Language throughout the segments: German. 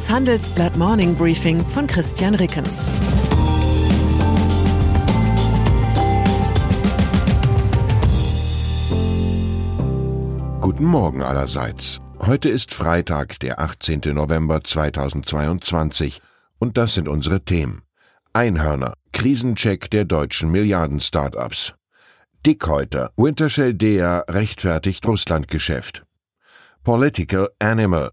Das Handelsblatt Morning Briefing von Christian Rickens. Guten Morgen allerseits. Heute ist Freitag, der 18. November 2022 und das sind unsere Themen. Einhörner, Krisencheck der deutschen Milliarden-Startups. Dickhäuter, Wintershell Dea rechtfertigt Russlandgeschäft. Political Animal,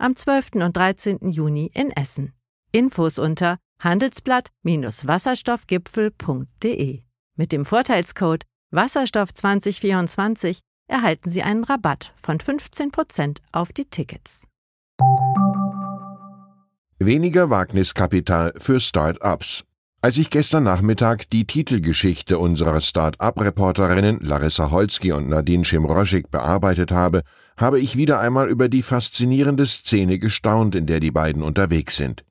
am 12. und 13. Juni in Essen. Infos unter handelsblatt-wasserstoffgipfel.de. Mit dem Vorteilscode Wasserstoff 2024 erhalten Sie einen Rabatt von 15% auf die Tickets. Weniger Wagniskapital für Start-ups. Als ich gestern Nachmittag die Titelgeschichte unserer Start-up-Reporterinnen Larissa Holzki und Nadine Schimroschik bearbeitet habe, habe ich wieder einmal über die faszinierende Szene gestaunt, in der die beiden unterwegs sind.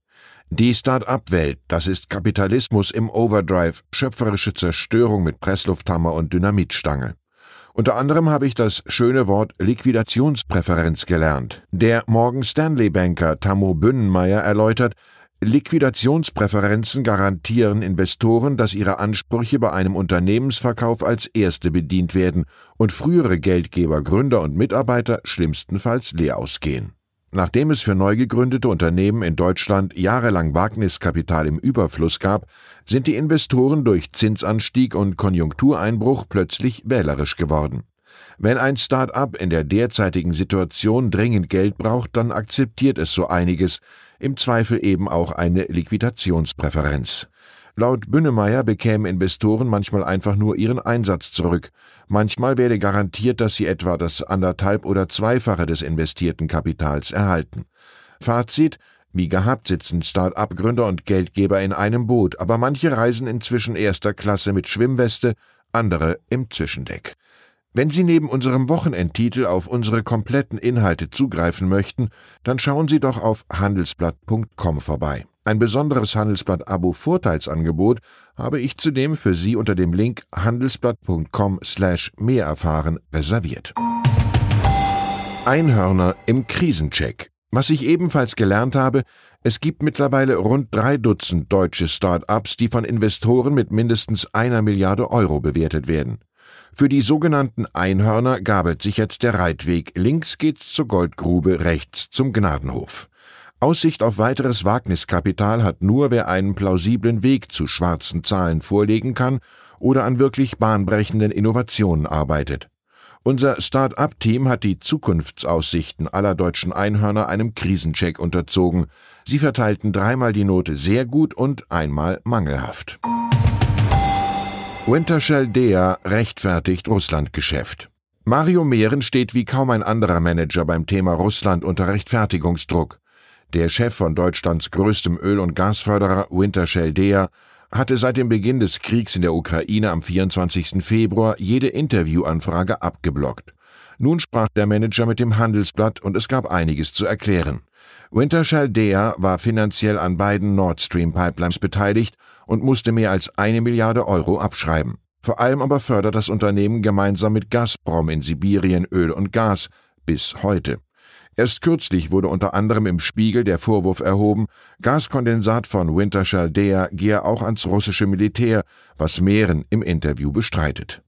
Die Start-up-Welt, das ist Kapitalismus im Overdrive, schöpferische Zerstörung mit Presslufthammer und Dynamitstange. Unter anderem habe ich das schöne Wort Liquidationspräferenz gelernt. Der Morgan Stanley Banker Tammo Bünnenmeier erläutert, Liquidationspräferenzen garantieren Investoren, dass ihre Ansprüche bei einem Unternehmensverkauf als erste bedient werden und frühere Geldgeber, Gründer und Mitarbeiter schlimmstenfalls leer ausgehen. Nachdem es für neu gegründete Unternehmen in Deutschland jahrelang Wagniskapital im Überfluss gab, sind die Investoren durch Zinsanstieg und Konjunktureinbruch plötzlich wählerisch geworden. Wenn ein Start-up in der derzeitigen Situation dringend Geld braucht, dann akzeptiert es so einiges, im Zweifel eben auch eine Liquidationspräferenz. Laut Bünnemeyer bekämen Investoren manchmal einfach nur ihren Einsatz zurück. Manchmal werde garantiert, dass sie etwa das anderthalb oder zweifache des investierten Kapitals erhalten. Fazit wie gehabt sitzen Start-up-Gründer und Geldgeber in einem Boot, aber manche reisen inzwischen erster Klasse mit Schwimmweste, andere im Zwischendeck. Wenn Sie neben unserem Wochenendtitel auf unsere kompletten Inhalte zugreifen möchten, dann schauen Sie doch auf handelsblatt.com vorbei. Ein besonderes Handelsblatt-Abo-Vorteilsangebot habe ich zudem für Sie unter dem Link handelsblatt.com slash mehr erfahren reserviert. Einhörner im Krisencheck. Was ich ebenfalls gelernt habe, es gibt mittlerweile rund drei Dutzend deutsche Start-ups, die von Investoren mit mindestens einer Milliarde Euro bewertet werden. Für die sogenannten Einhörner gabelt sich jetzt der Reitweg. Links geht's zur Goldgrube, rechts zum Gnadenhof. Aussicht auf weiteres Wagniskapital hat nur, wer einen plausiblen Weg zu schwarzen Zahlen vorlegen kann oder an wirklich bahnbrechenden Innovationen arbeitet. Unser Start-up-Team hat die Zukunftsaussichten aller deutschen Einhörner einem Krisencheck unterzogen. Sie verteilten dreimal die Note sehr gut und einmal mangelhaft. Wintershell Dea rechtfertigt Russlandgeschäft. Mario Mehren steht wie kaum ein anderer Manager beim Thema Russland unter Rechtfertigungsdruck. Der Chef von Deutschlands größtem Öl- und Gasförderer Wintershell Dea hatte seit dem Beginn des Kriegs in der Ukraine am 24. Februar jede Interviewanfrage abgeblockt. Nun sprach der Manager mit dem Handelsblatt und es gab einiges zu erklären. Wintershall Dea war finanziell an beiden Nord Stream Pipelines beteiligt und musste mehr als eine Milliarde Euro abschreiben. Vor allem aber fördert das Unternehmen gemeinsam mit Gazprom in Sibirien Öl und Gas bis heute. Erst kürzlich wurde unter anderem im Spiegel der Vorwurf erhoben, Gaskondensat von Wintershall Dea gehe auch ans russische Militär, was Mehren im Interview bestreitet.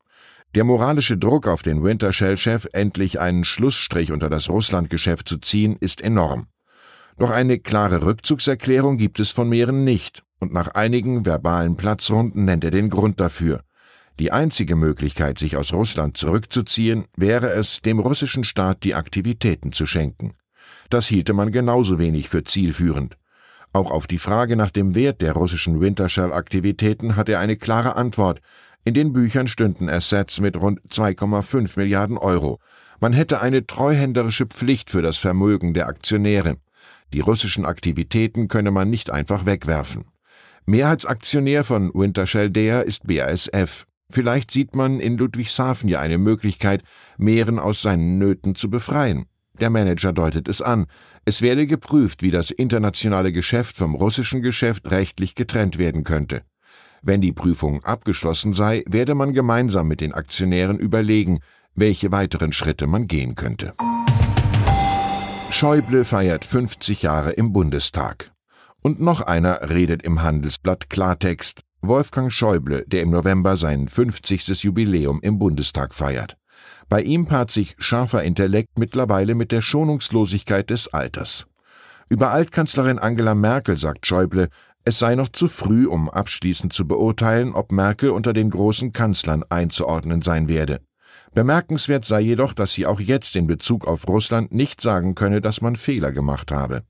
Der moralische Druck auf den Wintershell-Chef, endlich einen Schlussstrich unter das Russlandgeschäft zu ziehen, ist enorm. Doch eine klare Rückzugserklärung gibt es von Mehren nicht und nach einigen verbalen Platzrunden nennt er den Grund dafür. Die einzige Möglichkeit, sich aus Russland zurückzuziehen, wäre es, dem russischen Staat die Aktivitäten zu schenken. Das hielte man genauso wenig für zielführend. Auch auf die Frage nach dem Wert der russischen Wintershell-Aktivitäten hat er eine klare Antwort. In den Büchern stünden Assets mit rund 2,5 Milliarden Euro. Man hätte eine treuhänderische Pflicht für das Vermögen der Aktionäre. Die russischen Aktivitäten könne man nicht einfach wegwerfen. Mehrheitsaktionär von Wintershall Dea ist BASF. Vielleicht sieht man in Ludwigshafen ja eine Möglichkeit, Meeren aus seinen Nöten zu befreien. Der Manager deutet es an. Es werde geprüft, wie das internationale Geschäft vom russischen Geschäft rechtlich getrennt werden könnte. Wenn die Prüfung abgeschlossen sei, werde man gemeinsam mit den Aktionären überlegen, welche weiteren Schritte man gehen könnte. Schäuble feiert 50 Jahre im Bundestag. Und noch einer redet im Handelsblatt Klartext. Wolfgang Schäuble, der im November sein 50. Jubiläum im Bundestag feiert. Bei ihm paart sich scharfer Intellekt mittlerweile mit der Schonungslosigkeit des Alters. Über Altkanzlerin Angela Merkel sagt Schäuble, es sei noch zu früh, um abschließend zu beurteilen, ob Merkel unter den großen Kanzlern einzuordnen sein werde. Bemerkenswert sei jedoch, dass sie auch jetzt in Bezug auf Russland nicht sagen könne, dass man Fehler gemacht habe.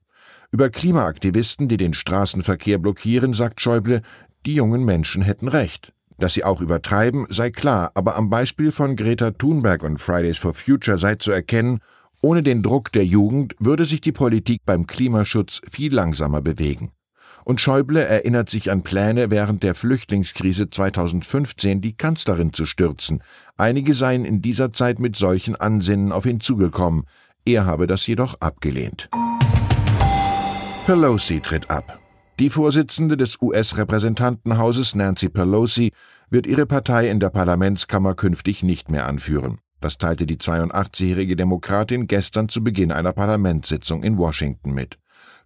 Über Klimaaktivisten, die den Straßenverkehr blockieren, sagt Schäuble, die jungen Menschen hätten recht. Dass sie auch übertreiben, sei klar, aber am Beispiel von Greta Thunberg und Fridays for Future sei zu erkennen, ohne den Druck der Jugend würde sich die Politik beim Klimaschutz viel langsamer bewegen. Und Schäuble erinnert sich an Pläne, während der Flüchtlingskrise 2015 die Kanzlerin zu stürzen. Einige seien in dieser Zeit mit solchen Ansinnen auf ihn zugekommen. Er habe das jedoch abgelehnt. Pelosi tritt ab. Die Vorsitzende des US-Repräsentantenhauses Nancy Pelosi wird ihre Partei in der Parlamentskammer künftig nicht mehr anführen. Das teilte die 82-jährige Demokratin gestern zu Beginn einer Parlamentssitzung in Washington mit.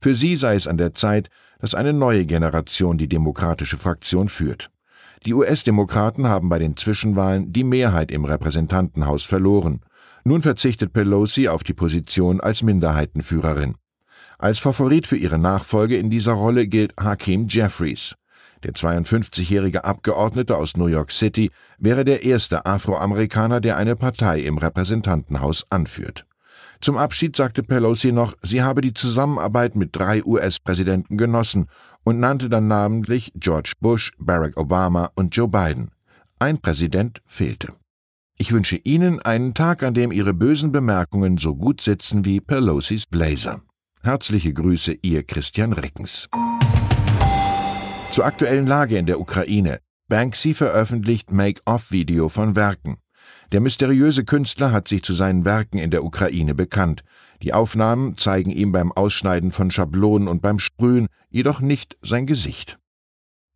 Für sie sei es an der Zeit, dass eine neue Generation die demokratische Fraktion führt. Die US-Demokraten haben bei den Zwischenwahlen die Mehrheit im Repräsentantenhaus verloren. Nun verzichtet Pelosi auf die Position als Minderheitenführerin. Als Favorit für ihre Nachfolge in dieser Rolle gilt Hakeem Jeffries. Der 52-jährige Abgeordnete aus New York City wäre der erste Afroamerikaner, der eine Partei im Repräsentantenhaus anführt. Zum Abschied sagte Pelosi noch, sie habe die Zusammenarbeit mit drei US-Präsidenten genossen und nannte dann namentlich George Bush, Barack Obama und Joe Biden. Ein Präsident fehlte. Ich wünsche Ihnen einen Tag, an dem Ihre bösen Bemerkungen so gut sitzen wie Pelosis Blazer. Herzliche Grüße, Ihr Christian Rickens. Zur aktuellen Lage in der Ukraine. Banksy veröffentlicht Make-off-Video von Werken. Der mysteriöse Künstler hat sich zu seinen Werken in der Ukraine bekannt. Die Aufnahmen zeigen ihm beim Ausschneiden von Schablonen und beim Sprühen jedoch nicht sein Gesicht.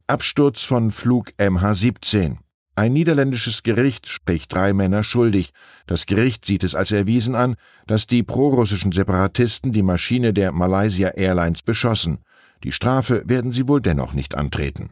Absturz von Flug MH17. Ein niederländisches Gericht spricht drei Männer schuldig. Das Gericht sieht es als erwiesen an, dass die prorussischen Separatisten die Maschine der Malaysia Airlines beschossen. Die Strafe werden sie wohl dennoch nicht antreten.